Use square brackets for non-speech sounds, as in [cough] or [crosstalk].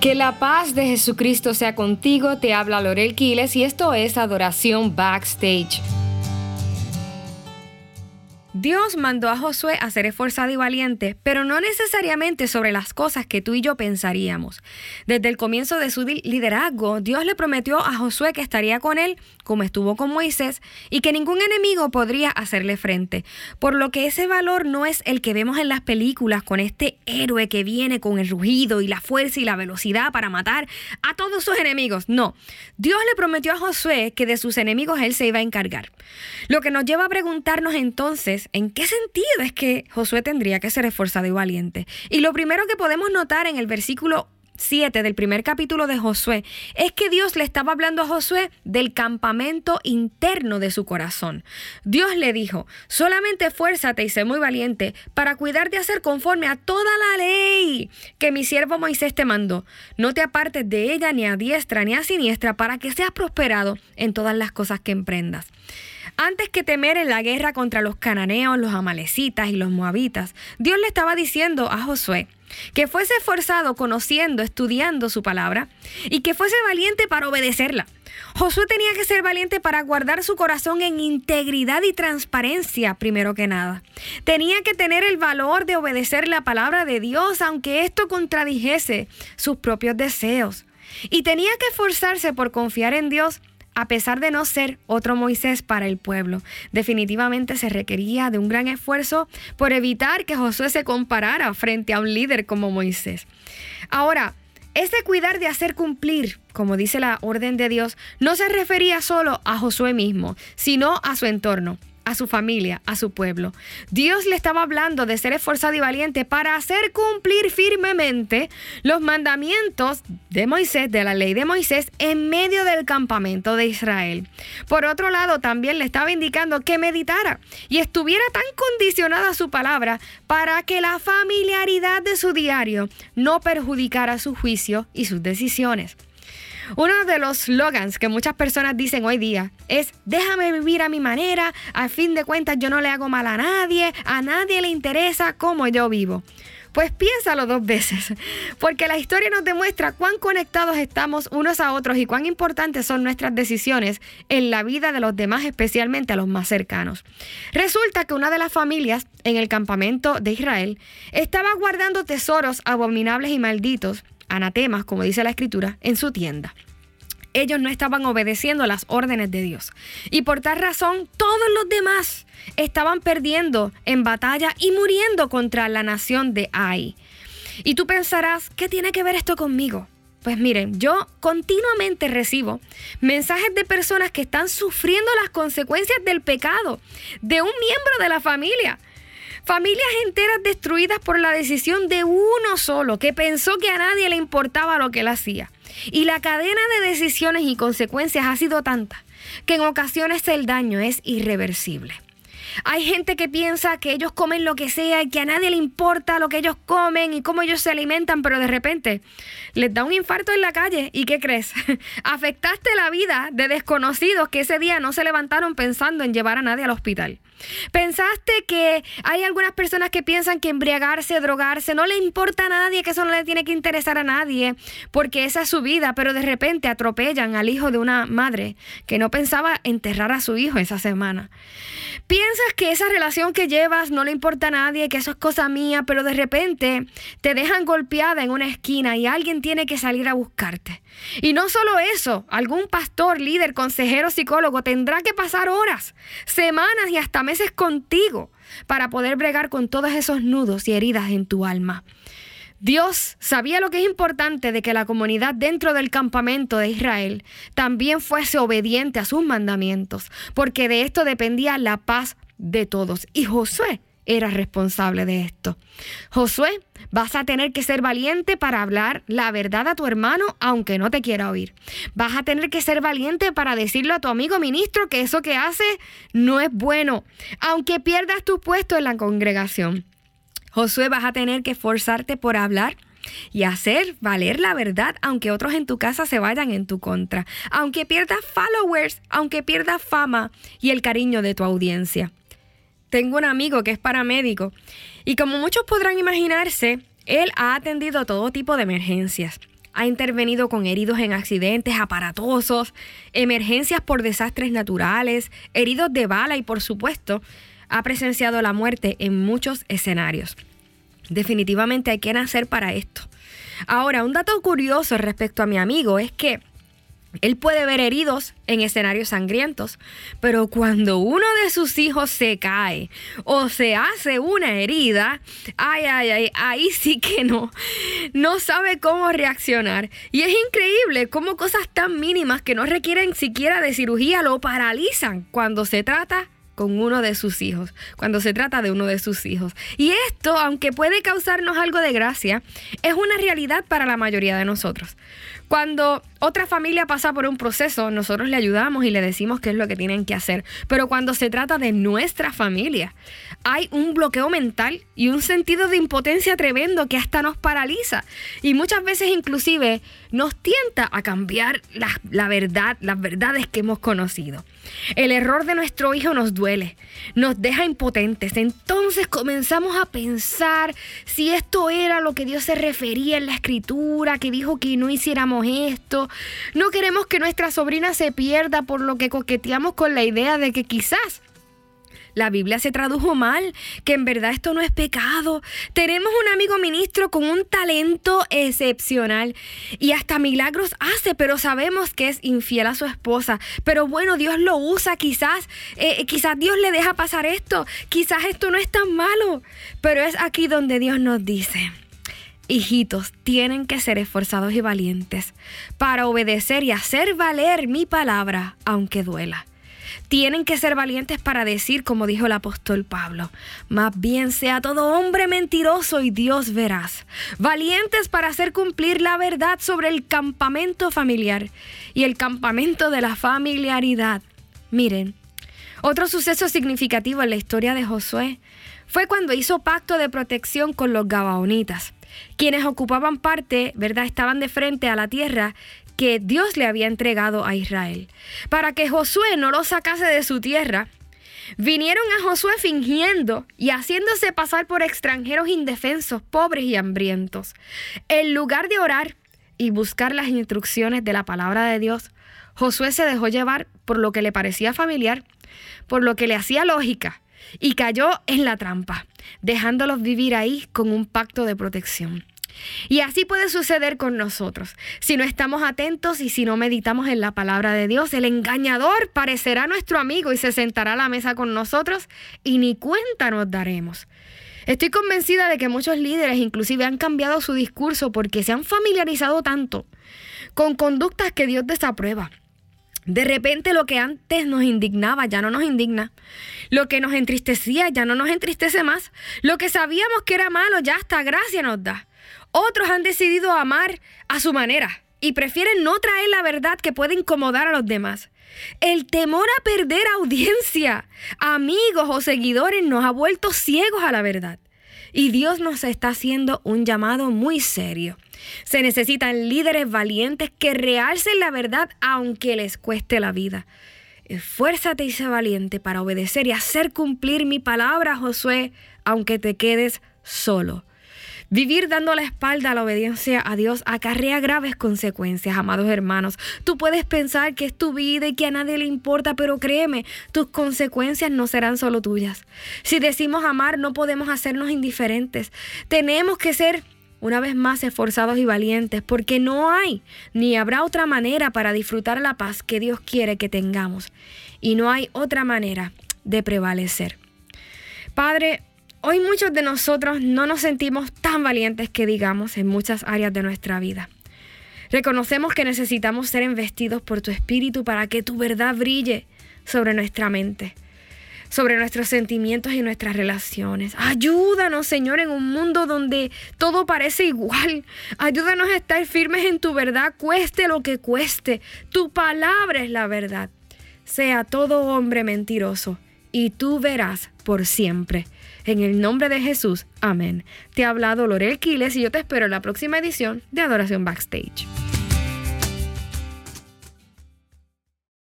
Que la paz de Jesucristo sea contigo, te habla Lorel Quiles y esto es Adoración Backstage. Dios mandó a Josué a ser esforzado y valiente, pero no necesariamente sobre las cosas que tú y yo pensaríamos. Desde el comienzo de su liderazgo, Dios le prometió a Josué que estaría con él, como estuvo con Moisés, y que ningún enemigo podría hacerle frente. Por lo que ese valor no es el que vemos en las películas con este héroe que viene con el rugido y la fuerza y la velocidad para matar a todos sus enemigos. No, Dios le prometió a Josué que de sus enemigos él se iba a encargar. Lo que nos lleva a preguntarnos entonces, ¿en qué sentido es que Josué tendría que ser esforzado y valiente? Y lo primero que podemos notar en el versículo 7 del primer capítulo de Josué es que Dios le estaba hablando a Josué del campamento interno de su corazón. Dios le dijo, solamente esfuérzate y sé muy valiente para cuidar de hacer conforme a toda la ley que mi siervo Moisés te mandó. No te apartes de ella ni a diestra ni a siniestra para que seas prosperado en todas las cosas que emprendas. Antes que temer en la guerra contra los cananeos, los amalecitas y los moabitas, Dios le estaba diciendo a Josué que fuese esforzado conociendo, estudiando su palabra y que fuese valiente para obedecerla. Josué tenía que ser valiente para guardar su corazón en integridad y transparencia, primero que nada. Tenía que tener el valor de obedecer la palabra de Dios, aunque esto contradijese sus propios deseos. Y tenía que esforzarse por confiar en Dios a pesar de no ser otro Moisés para el pueblo. Definitivamente se requería de un gran esfuerzo por evitar que Josué se comparara frente a un líder como Moisés. Ahora, ese cuidar de hacer cumplir, como dice la orden de Dios, no se refería solo a Josué mismo, sino a su entorno a su familia, a su pueblo. Dios le estaba hablando de ser esforzado y valiente para hacer cumplir firmemente los mandamientos de Moisés, de la ley de Moisés, en medio del campamento de Israel. Por otro lado, también le estaba indicando que meditara y estuviera tan condicionada su palabra para que la familiaridad de su diario no perjudicara su juicio y sus decisiones. Uno de los slogans que muchas personas dicen hoy día es déjame vivir a mi manera, a fin de cuentas yo no le hago mal a nadie, a nadie le interesa cómo yo vivo. Pues piénsalo dos veces, [laughs] porque la historia nos demuestra cuán conectados estamos unos a otros y cuán importantes son nuestras decisiones en la vida de los demás, especialmente a los más cercanos. Resulta que una de las familias en el campamento de Israel estaba guardando tesoros abominables y malditos anatemas, como dice la escritura, en su tienda. Ellos no estaban obedeciendo las órdenes de Dios. Y por tal razón, todos los demás estaban perdiendo en batalla y muriendo contra la nación de Ai. Y tú pensarás, ¿qué tiene que ver esto conmigo? Pues miren, yo continuamente recibo mensajes de personas que están sufriendo las consecuencias del pecado de un miembro de la familia. Familias enteras destruidas por la decisión de uno solo, que pensó que a nadie le importaba lo que él hacía. Y la cadena de decisiones y consecuencias ha sido tanta que en ocasiones el daño es irreversible. Hay gente que piensa que ellos comen lo que sea y que a nadie le importa lo que ellos comen y cómo ellos se alimentan, pero de repente les da un infarto en la calle. ¿Y qué crees? [laughs] Afectaste la vida de desconocidos que ese día no se levantaron pensando en llevar a nadie al hospital. ¿Pensaste que hay algunas personas que piensan que embriagarse, drogarse, no le importa a nadie, que eso no le tiene que interesar a nadie, porque esa es su vida, pero de repente atropellan al hijo de una madre que no pensaba enterrar a su hijo esa semana? Piensas que esa relación que llevas no le importa a nadie, que eso es cosa mía, pero de repente te dejan golpeada en una esquina y alguien tiene que salir a buscarte. Y no solo eso, algún pastor, líder, consejero, psicólogo tendrá que pasar horas, semanas y hasta meses contigo para poder bregar con todos esos nudos y heridas en tu alma. Dios sabía lo que es importante de que la comunidad dentro del campamento de Israel también fuese obediente a sus mandamientos, porque de esto dependía la paz de todos. Y Josué era responsable de esto. Josué, vas a tener que ser valiente para hablar la verdad a tu hermano aunque no te quiera oír. Vas a tener que ser valiente para decirle a tu amigo ministro que eso que hace no es bueno, aunque pierdas tu puesto en la congregación. Josué, vas a tener que esforzarte por hablar y hacer valer la verdad, aunque otros en tu casa se vayan en tu contra, aunque pierdas followers, aunque pierdas fama y el cariño de tu audiencia. Tengo un amigo que es paramédico y como muchos podrán imaginarse, él ha atendido todo tipo de emergencias. ha intervenido con heridos en accidentes aparatosos, emergencias por desastres naturales, heridos de bala y por supuesto ha presenciado la muerte en muchos escenarios. Definitivamente hay que nacer para esto. Ahora, un dato curioso respecto a mi amigo es que él puede ver heridos en escenarios sangrientos, pero cuando uno de sus hijos se cae o se hace una herida, ay, ay, ay, ahí sí que no, no sabe cómo reaccionar. Y es increíble cómo cosas tan mínimas que no requieren siquiera de cirugía lo paralizan cuando se trata con uno de sus hijos, cuando se trata de uno de sus hijos. Y esto, aunque puede causarnos algo de gracia, es una realidad para la mayoría de nosotros. Cuando otra familia pasa por un proceso, nosotros le ayudamos y le decimos qué es lo que tienen que hacer. Pero cuando se trata de nuestra familia, hay un bloqueo mental y un sentido de impotencia tremendo que hasta nos paraliza. Y muchas veces inclusive nos tienta a cambiar la, la verdad, las verdades que hemos conocido. El error de nuestro hijo nos duele, nos deja impotentes. Entonces comenzamos a pensar si esto era lo que Dios se refería en la escritura, que dijo que no hiciéramos esto. No queremos que nuestra sobrina se pierda por lo que coqueteamos con la idea de que quizás la Biblia se tradujo mal, que en verdad esto no es pecado. Tenemos un amigo ministro con un talento excepcional y hasta milagros hace, pero sabemos que es infiel a su esposa. Pero bueno, Dios lo usa, quizás, eh, quizás Dios le deja pasar esto, quizás esto no es tan malo, pero es aquí donde Dios nos dice. Hijitos, tienen que ser esforzados y valientes para obedecer y hacer valer mi palabra, aunque duela. Tienen que ser valientes para decir, como dijo el apóstol Pablo, más bien sea todo hombre mentiroso y Dios verás. Valientes para hacer cumplir la verdad sobre el campamento familiar y el campamento de la familiaridad. Miren, otro suceso significativo en la historia de Josué fue cuando hizo pacto de protección con los gabaonitas, quienes ocupaban parte, ¿verdad? Estaban de frente a la tierra que Dios le había entregado a Israel. Para que Josué no lo sacase de su tierra, vinieron a Josué fingiendo y haciéndose pasar por extranjeros indefensos, pobres y hambrientos. En lugar de orar y buscar las instrucciones de la palabra de Dios, Josué se dejó llevar por lo que le parecía familiar, por lo que le hacía lógica, y cayó en la trampa, dejándolos vivir ahí con un pacto de protección. Y así puede suceder con nosotros. Si no estamos atentos y si no meditamos en la palabra de Dios, el engañador parecerá nuestro amigo y se sentará a la mesa con nosotros y ni cuenta nos daremos. Estoy convencida de que muchos líderes inclusive han cambiado su discurso porque se han familiarizado tanto con conductas que Dios desaprueba. De repente lo que antes nos indignaba ya no nos indigna. Lo que nos entristecía ya no nos entristece más. Lo que sabíamos que era malo ya hasta gracia nos da. Otros han decidido amar a su manera y prefieren no traer la verdad que puede incomodar a los demás. El temor a perder audiencia, amigos o seguidores nos ha vuelto ciegos a la verdad. Y Dios nos está haciendo un llamado muy serio. Se necesitan líderes valientes que realcen la verdad aunque les cueste la vida. Esfuérzate y sé valiente para obedecer y hacer cumplir mi palabra, Josué, aunque te quedes solo. Vivir dando la espalda a la obediencia a Dios acarrea graves consecuencias, amados hermanos. Tú puedes pensar que es tu vida y que a nadie le importa, pero créeme, tus consecuencias no serán solo tuyas. Si decimos amar, no podemos hacernos indiferentes. Tenemos que ser una vez más esforzados y valientes, porque no hay ni habrá otra manera para disfrutar la paz que Dios quiere que tengamos. Y no hay otra manera de prevalecer. Padre, Hoy muchos de nosotros no nos sentimos tan valientes que digamos en muchas áreas de nuestra vida. Reconocemos que necesitamos ser investidos por tu espíritu para que tu verdad brille sobre nuestra mente, sobre nuestros sentimientos y nuestras relaciones. Ayúdanos, Señor, en un mundo donde todo parece igual. Ayúdanos a estar firmes en tu verdad, cueste lo que cueste. Tu palabra es la verdad. Sea todo hombre mentiroso y tú verás por siempre. En el nombre de Jesús, amén. Te ha hablado Lorel Quiles y yo te espero en la próxima edición de Adoración Backstage.